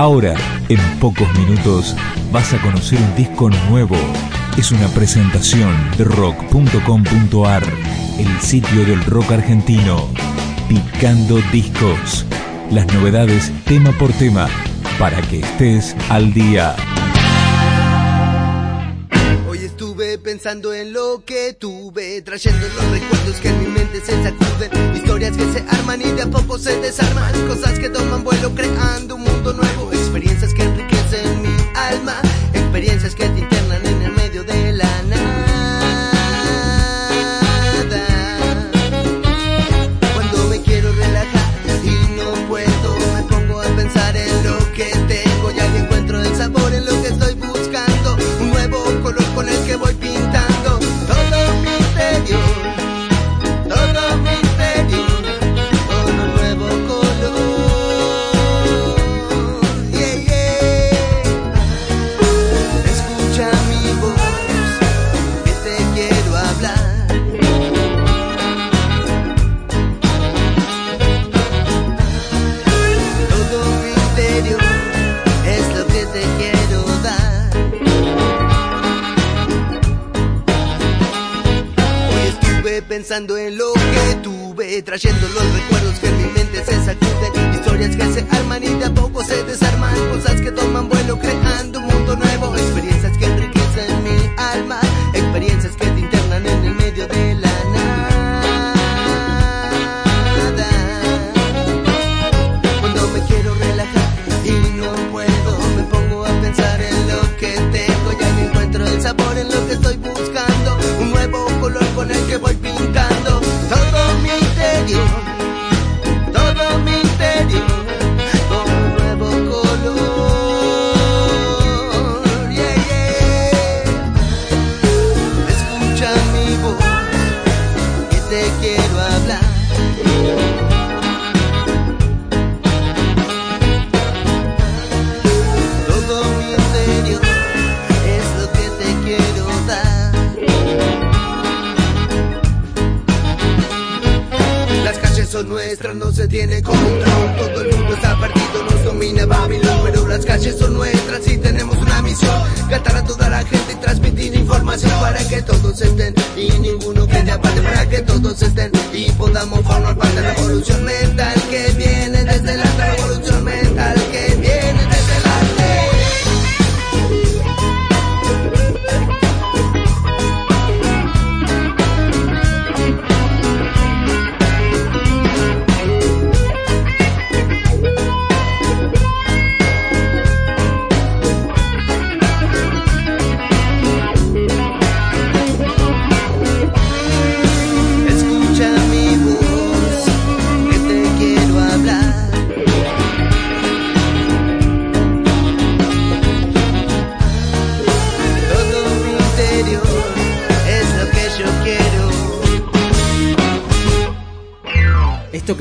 Ahora, en pocos minutos, vas a conocer un disco nuevo. Es una presentación de rock.com.ar, el sitio del rock argentino. Picando discos. Las novedades tema por tema, para que estés al día. Hoy estuve pensando en lo que tuve, trayendo los recuerdos que en mi mente se sacuden, historias que se arman y de a poco se desarman, cosas que toman vuelo creando un pensando en lo que tuve, trayendo los recuerdos que en mi mente se sacuden, historias que se arman y de a poco se desarman, cosas que toman vuelo creando un mundo nuevo, experiencias que tiene control. Todo el mundo está partido, nos domina Babilón. Pero las calles son nuestras y tenemos una misión: cantar a toda la gente y transmitir información para que todos estén y ninguno quede aparte. Para que todos estén y podamos formar parte de la revolución mental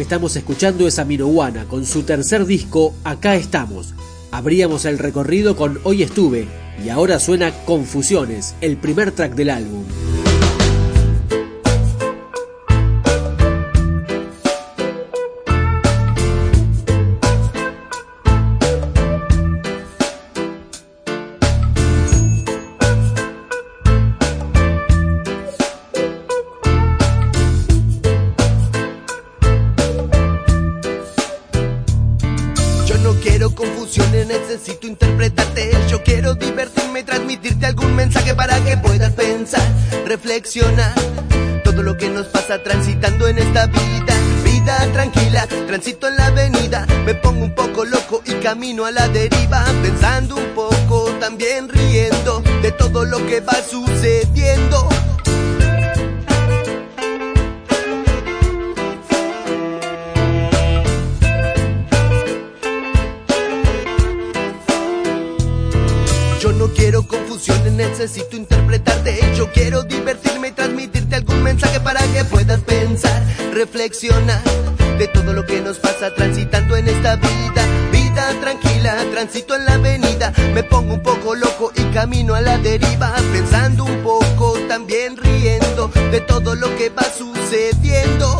estamos escuchando es Aminowana con su tercer disco Acá estamos. Abríamos el recorrido con Hoy estuve y ahora suena Confusiones, el primer track del álbum. Transmitirte algún mensaje para que puedas pensar, reflexionar. Todo lo que nos pasa transitando en esta vida, vida tranquila, transito en la avenida, me pongo un poco loco y camino a la deriva, pensando un poco, también riendo de todo lo que va sucediendo. Yo no quiero confusiones, necesito interpretarte. Yo quiero divertirme y transmitirte algún mensaje para que puedas pensar, reflexionar de todo lo que nos pasa transitando en esta vida. Vida tranquila, transito en la avenida, me pongo un poco loco y camino a la deriva, pensando un poco, también riendo de todo lo que va sucediendo.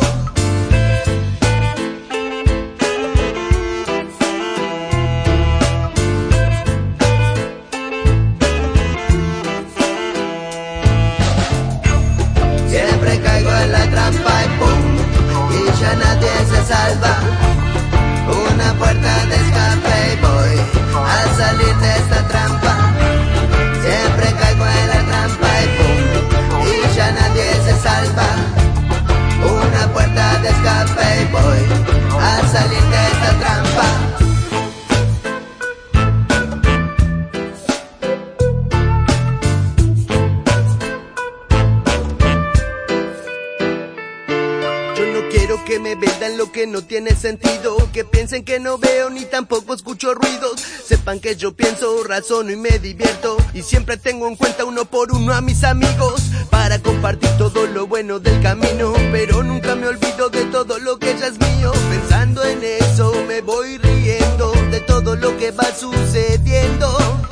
Que no tiene sentido, que piensen que no veo ni tampoco escucho ruidos, sepan que yo pienso, razono y me divierto, y siempre tengo en cuenta uno por uno a mis amigos, para compartir todo lo bueno del camino, pero nunca me olvido de todo lo que ya es mío, pensando en eso me voy riendo de todo lo que va sucediendo.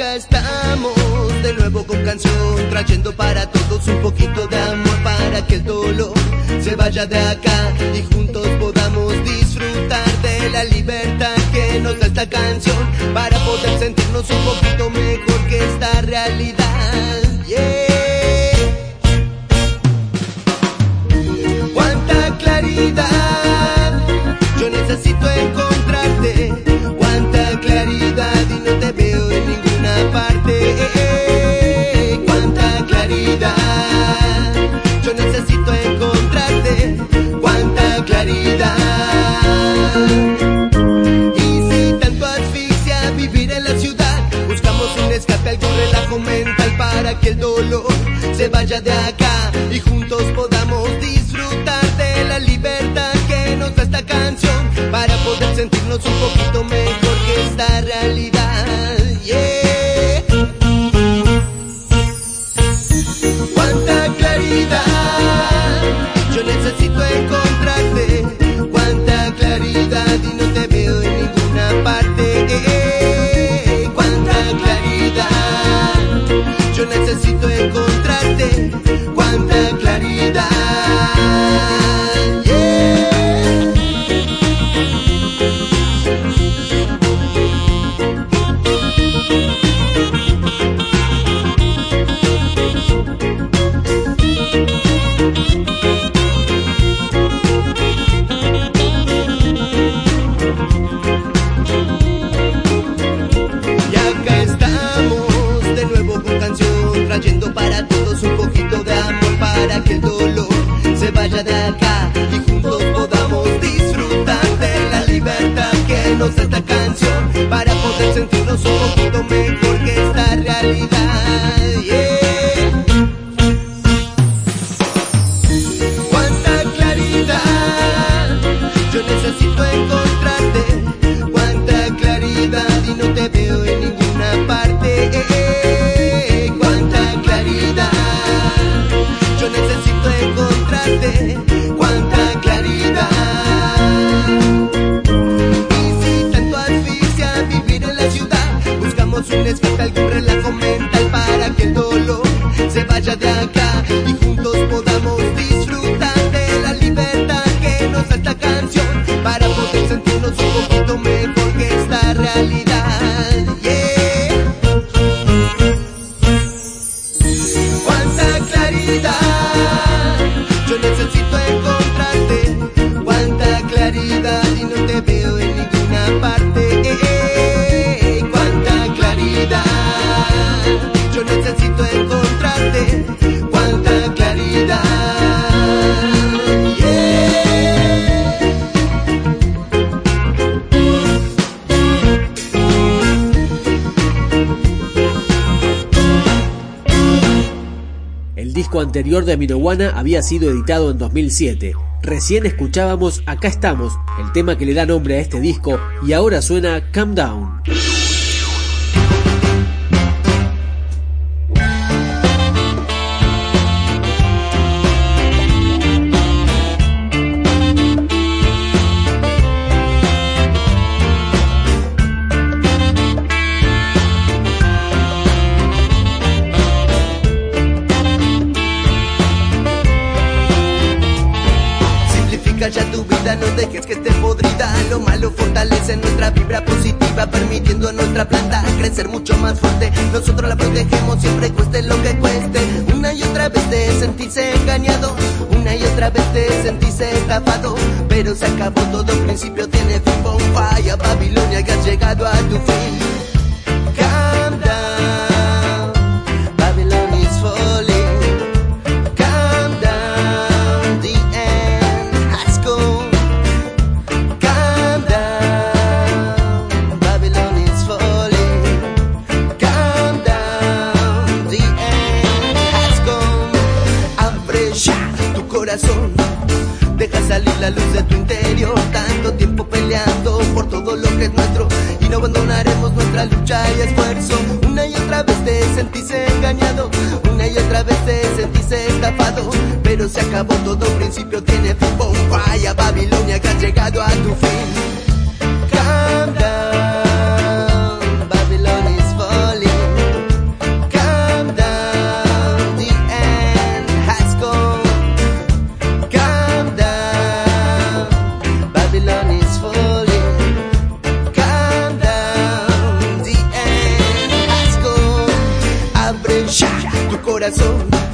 Acá estamos de nuevo con canción, trayendo para todos un poquito de amor para que el dolor se vaya de acá y juntos podamos disfrutar de la libertad que nos da esta canción para poder sentirnos un poquito mejor que esta realidad. Que el dolor se vaya de acá y juntos podamos disfrutar de la libertad que nos da esta canción para poder sentirnos un poquito se vaya anterior de Minowana había sido editado en 2007. Recién escuchábamos Acá estamos, el tema que le da nombre a este disco, y ahora suena Calm Down. Lo malo fortalece nuestra vibra positiva, permitiendo a nuestra planta crecer mucho más fuerte. Nosotros la protegemos siempre cueste lo que cueste. Una y otra vez te sentiste engañado, una y otra vez te sentiste estafado. Pero se acabó todo, principio tiene fin, falla Babilonia que has llegado a tu fin. Sentiste estafado. Pero se acabó todo, principio tiene fin. Vaya Babilonia que ha llegado a tu fin. Deja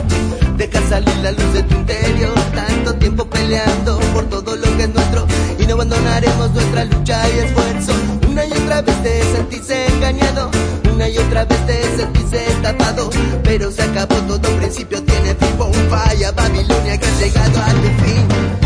salir la luz de tu interior. Tanto tiempo peleando por todo lo que es nuestro. Y no abandonaremos nuestra lucha y esfuerzo. Una y otra vez te sentiste engañado. Una y otra vez te sentiste tapado. Pero se acabó todo, principio tiene fin. Falla Babilonia que ha llegado a tu fin.